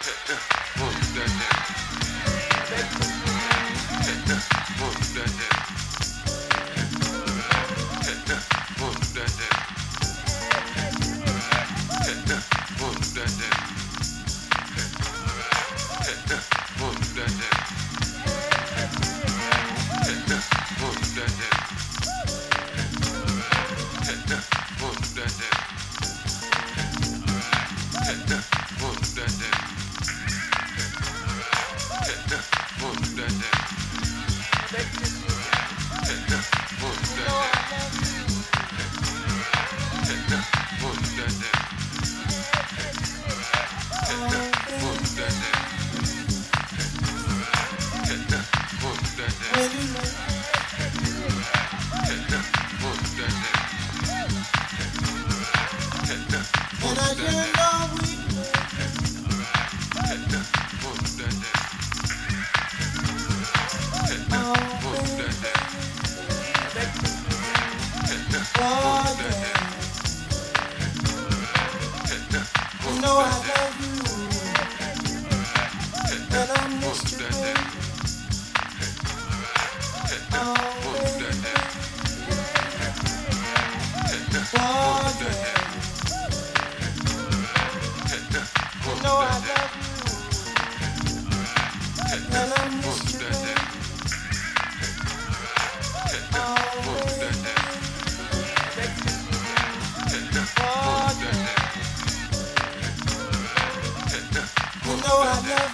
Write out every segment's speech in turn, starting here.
Look, that, that. know I love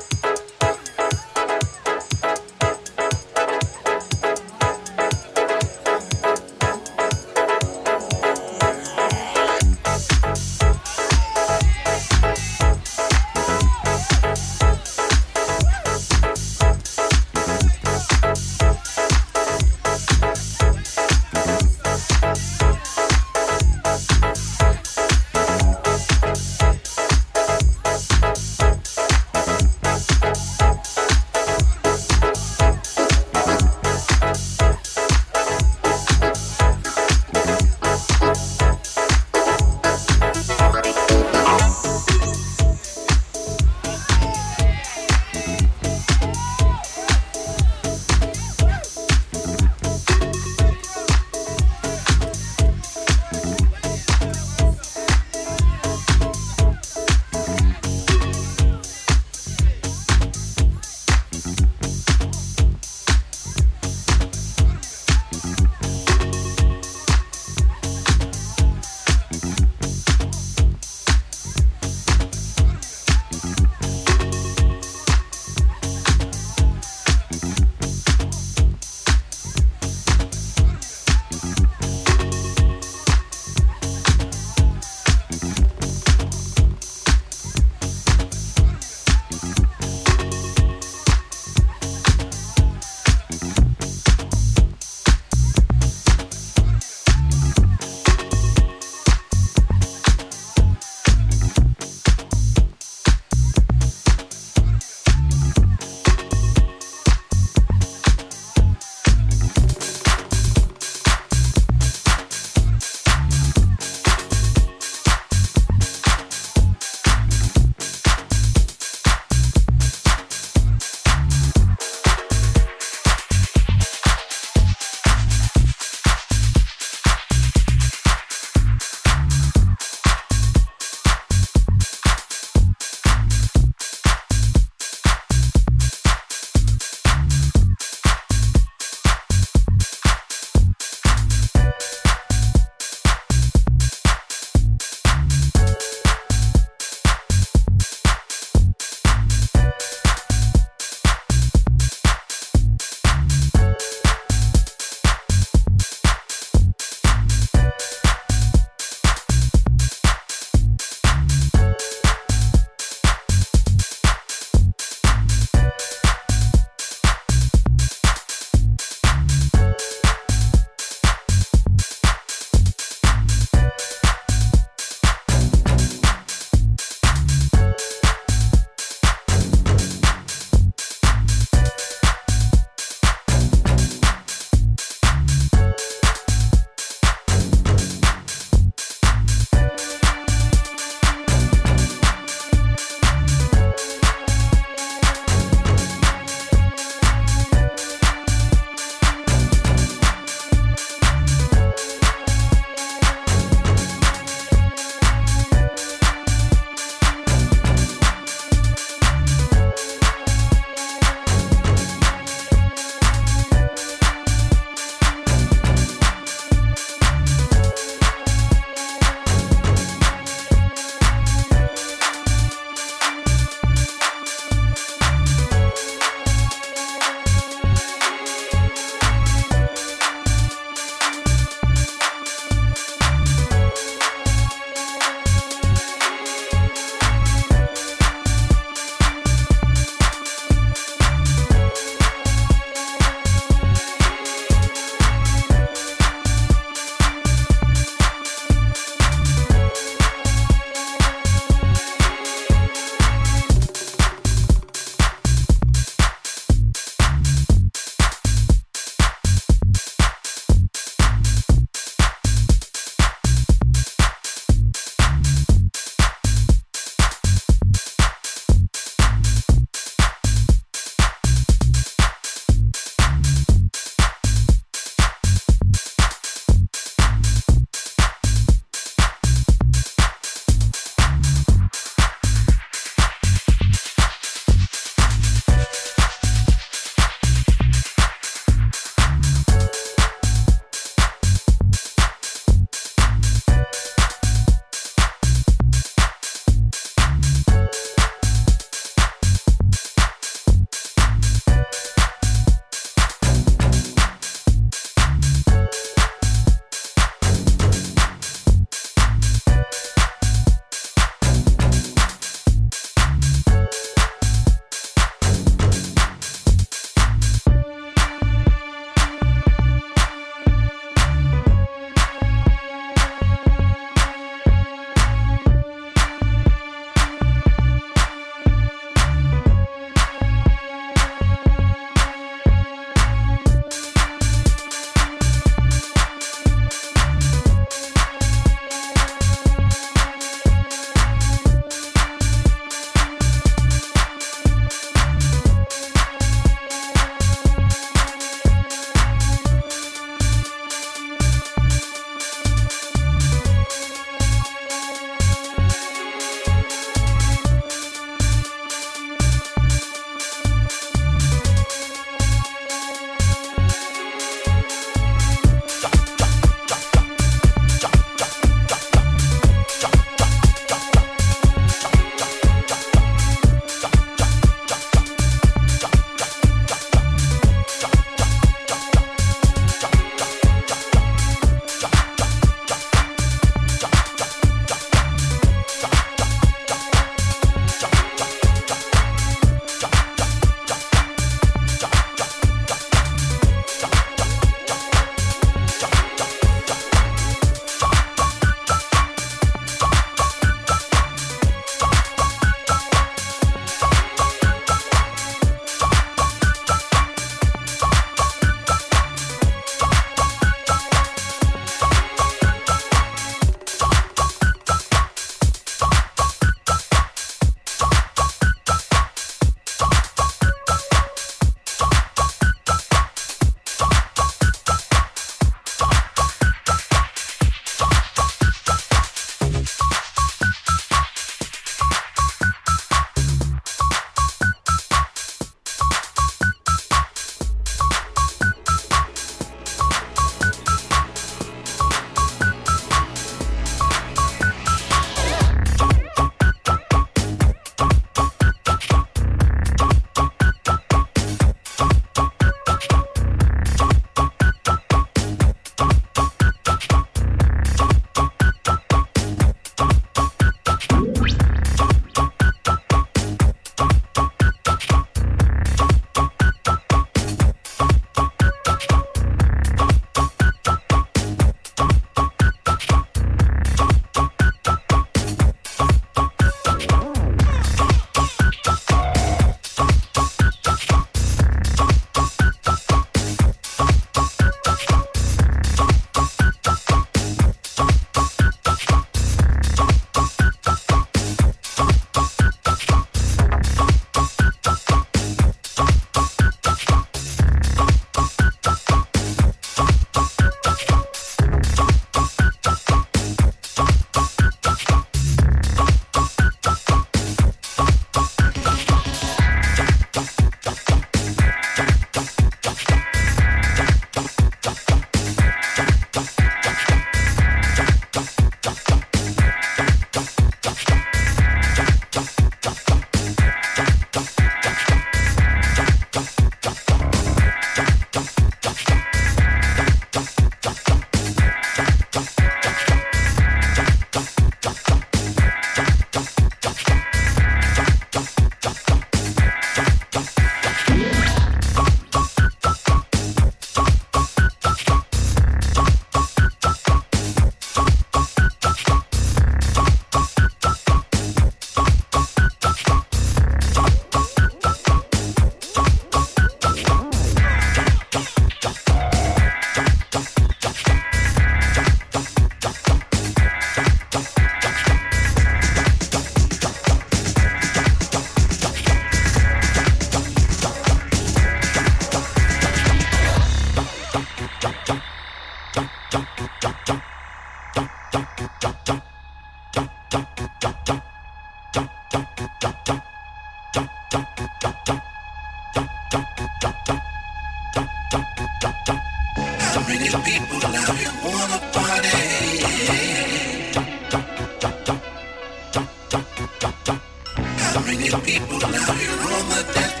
Follow this beat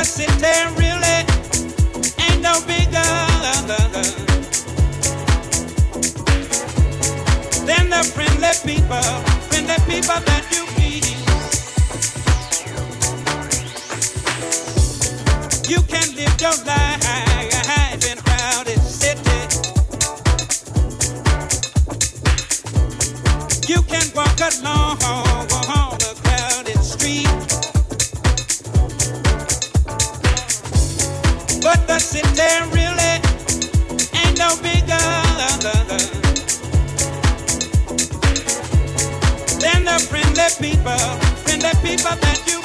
really ain't no bigger than the friendly people, friendly people that you meet. You can live your life in crowded city. You can walk alone. people, send the people that you.